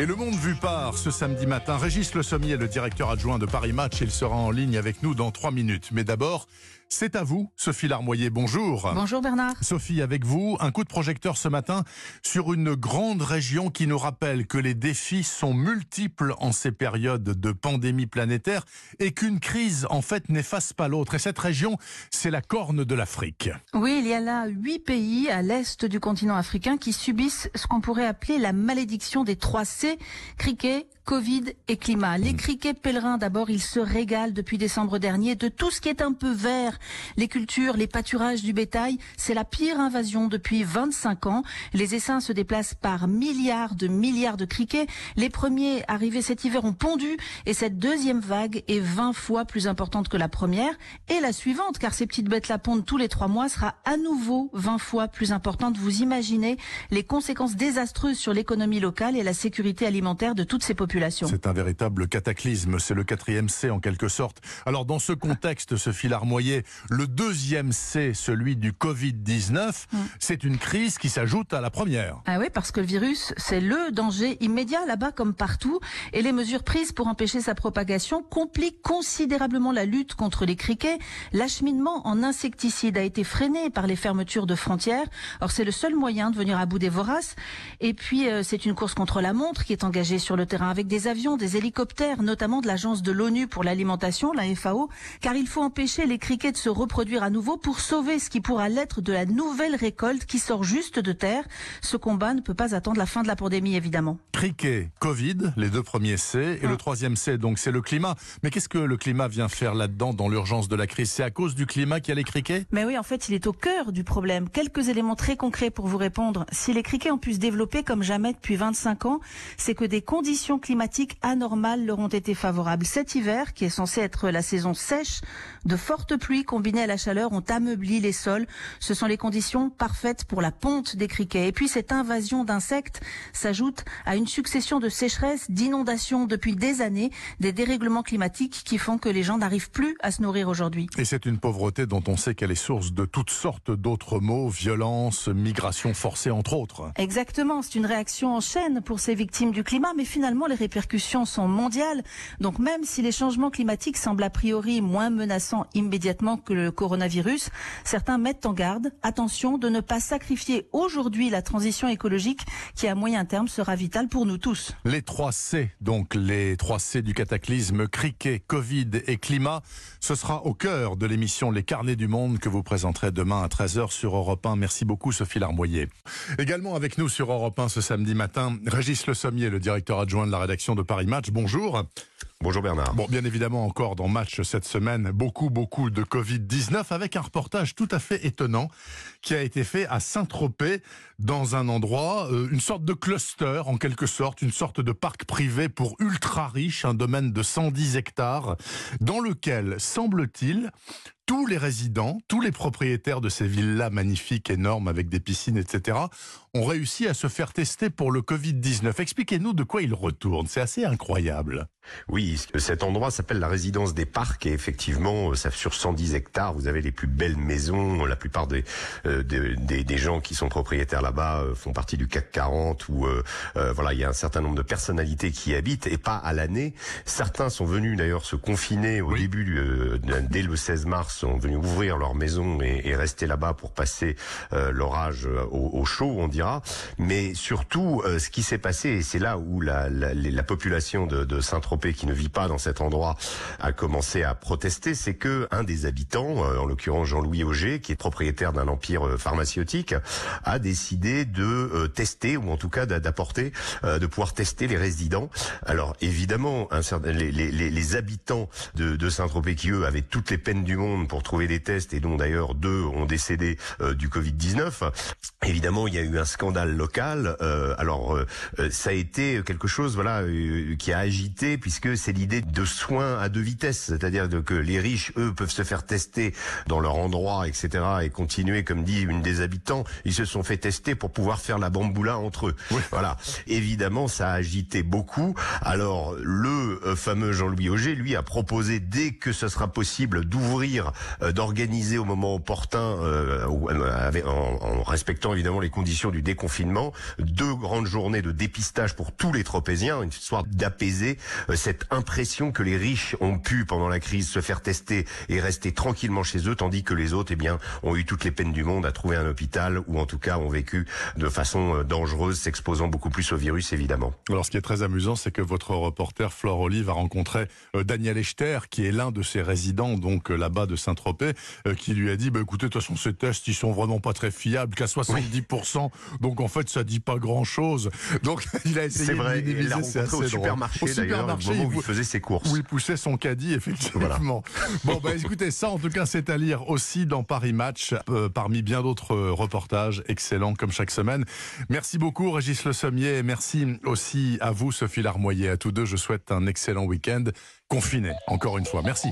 Et le monde vu par ce samedi matin, Régis Le Sommier, le directeur adjoint de Paris Match, il sera en ligne avec nous dans trois minutes. Mais d'abord, c'est à vous, Sophie Larmoyer. Bonjour. Bonjour Bernard. Sophie, avec vous, un coup de projecteur ce matin sur une grande région qui nous rappelle que les défis sont multiples en ces périodes de pandémie planétaire et qu'une crise, en fait, n'efface pas l'autre. Et cette région, c'est la corne de l'Afrique. Oui, il y a là huit pays à l'est du continent africain qui subissent ce qu'on pourrait appeler la malédiction des trois C, cricket, Covid et climat. Les criquets pèlerins, d'abord, ils se régalent depuis décembre dernier de tout ce qui est un peu vert. Les cultures, les pâturages du bétail, c'est la pire invasion depuis 25 ans. Les essaims se déplacent par milliards de milliards de criquets. Les premiers arrivés cet hiver ont pondu et cette deuxième vague est 20 fois plus importante que la première. Et la suivante, car ces petites bêtes-là pondent tous les trois mois, sera à nouveau 20 fois plus importante. Vous imaginez les conséquences désastreuses sur l'économie locale et la sécurité alimentaire de toutes ces populations. C'est un véritable cataclysme, c'est le quatrième C en quelque sorte. Alors dans ce contexte, ce fil armoyé, le deuxième C, celui du Covid-19, mm. c'est une crise qui s'ajoute à la première. Ah oui, parce que le virus, c'est le danger immédiat là-bas comme partout, et les mesures prises pour empêcher sa propagation compliquent considérablement la lutte contre les criquets. L'acheminement en insecticides a été freiné par les fermetures de frontières. Or c'est le seul moyen de venir à bout des voraces. Et puis euh, c'est une course contre la montre qui est engagée sur le terrain avec des avions, des hélicoptères, notamment de l'agence de l'ONU pour l'alimentation, la FAO, car il faut empêcher les criquets de se reproduire à nouveau pour sauver ce qui pourra l'être de la nouvelle récolte qui sort juste de terre. Ce combat ne peut pas attendre la fin de la pandémie, évidemment. Criquet, Covid, les deux premiers C, et le ah. troisième C, donc c'est le climat. Mais qu'est-ce que le climat vient faire là-dedans dans l'urgence de la crise? C'est à cause du climat qu'il y a les criquets Mais oui, en fait, il est au cœur du problème. Quelques éléments très concrets pour vous répondre. Si les criquets ont pu se développer comme jamais depuis 25 ans, c'est que des conditions climatiques climatiques anormales leur ont été favorables. Cet hiver, qui est censé être la saison sèche, de fortes pluies combinées à la chaleur ont ameubli les sols. Ce sont les conditions parfaites pour la ponte des criquets. Et puis cette invasion d'insectes s'ajoute à une succession de sécheresses, d'inondations depuis des années, des dérèglements climatiques qui font que les gens n'arrivent plus à se nourrir aujourd'hui. Et c'est une pauvreté dont on sait qu'elle est source de toutes sortes d'autres maux, violence, migration forcée entre autres. Exactement, c'est une réaction en chaîne pour ces victimes du climat, mais finalement les répercussions sont mondiales. Donc même si les changements climatiques semblent a priori moins menaçants immédiatement que le coronavirus, certains mettent en garde, attention de ne pas sacrifier aujourd'hui la transition écologique qui à moyen terme sera vitale pour nous tous. Les 3 C, donc les 3 C du cataclysme, criquet, Covid et climat, ce sera au cœur de l'émission Les Carnets du Monde que vous présenterez demain à 13h sur Europe 1. Merci beaucoup Sophie Larmoyer. Également avec nous sur Europe 1 ce samedi matin, Régis Le Sommier, le directeur adjoint de la rédaction de Paris Match. Bonjour. Bonjour Bernard. Bon, bien évidemment, encore dans Match cette semaine, beaucoup, beaucoup de Covid-19 avec un reportage tout à fait étonnant qui a été fait à Saint-Tropez dans un endroit, euh, une sorte de cluster en quelque sorte, une sorte de parc privé pour ultra riches, un domaine de 110 hectares dans lequel, semble-t-il, tous les résidents, tous les propriétaires de ces villas magnifiques, énormes, avec des piscines, etc., ont réussi à se faire tester pour le Covid-19. Expliquez-nous de quoi il retourne. C'est assez incroyable. Oui, cet endroit s'appelle la résidence des parcs et effectivement, euh, ça sur 110 hectares, vous avez les plus belles maisons. La plupart des, euh, des, des, gens qui sont propriétaires là-bas euh, font partie du CAC 40 ou voilà, il y a un certain nombre de personnalités qui habitent et pas à l'année. Certains sont venus d'ailleurs se confiner au début, dès le 16 mars, sont venus ouvrir leur maison et, et rester là-bas pour passer l'orage au, au, chaud, on dira. Mais surtout, ce qui s'est passé, et c'est là où la, la, la population de, de Saint-Tropez qui ne vit pas dans cet endroit a commencé à protester, c'est que un des habitants, euh, en l'occurrence Jean-Louis Auger, qui est propriétaire d'un empire euh, pharmaceutique, a décidé de euh, tester ou en tout cas d'apporter, de pouvoir tester les résidents. Alors évidemment, un certain, les, les, les, habitants de, de Saint-Tropez qui eux avaient toutes les peines du monde pour trouver des tests et dont d'ailleurs deux ont décédé du Covid-19. Évidemment, il y a eu un scandale local. alors ça a été quelque chose, voilà, qui a agité puisque que c'est l'idée de soins à deux vitesses, c'est-à-dire que les riches, eux, peuvent se faire tester dans leur endroit, etc., et continuer, comme dit une des habitants, ils se sont fait tester pour pouvoir faire la bamboula entre eux. Voilà. Évidemment, ça a agité beaucoup. Alors, le euh, fameux Jean-Louis Auger, lui, a proposé, dès que ce sera possible, d'ouvrir, euh, d'organiser au moment opportun, euh, en, en, respectant évidemment les conditions du déconfinement, deux grandes journées de dépistage pour tous les tropéziens, une histoire d'apaiser cette impression que les riches ont pu, pendant la crise, se faire tester et rester tranquillement chez eux, tandis que les autres, eh bien, ont eu toutes les peines du monde à trouver un hôpital ou en tout cas ont vécu de façon dangereuse, s'exposant beaucoup plus au virus, évidemment. Alors, ce qui est très amusant, c'est que votre reporter Flore Olive a rencontré Daniel Echter, qui est l'un de ses résidents, donc là-bas de Saint-Tropez, qui lui a dit, bah, écoutez, de toute façon, ces tests, ils sont vraiment pas très fiables, qu'à 70%. Donc, en fait, ça dit pas grand-chose. Donc, il a essayé de minimiser. C'est vrai, au supermarché, au supermarché où il faisait ses courses. Où il poussait son caddie, effectivement. Bon, bah, écoutez, ça, en tout cas, c'est à lire aussi dans Paris Match, euh, parmi bien d'autres reportages excellents comme chaque semaine. Merci beaucoup, Régis Le Sommier, et merci aussi à vous, Sophie Larmoyer. À tous deux, je souhaite un excellent week-end confiné, encore une fois. Merci.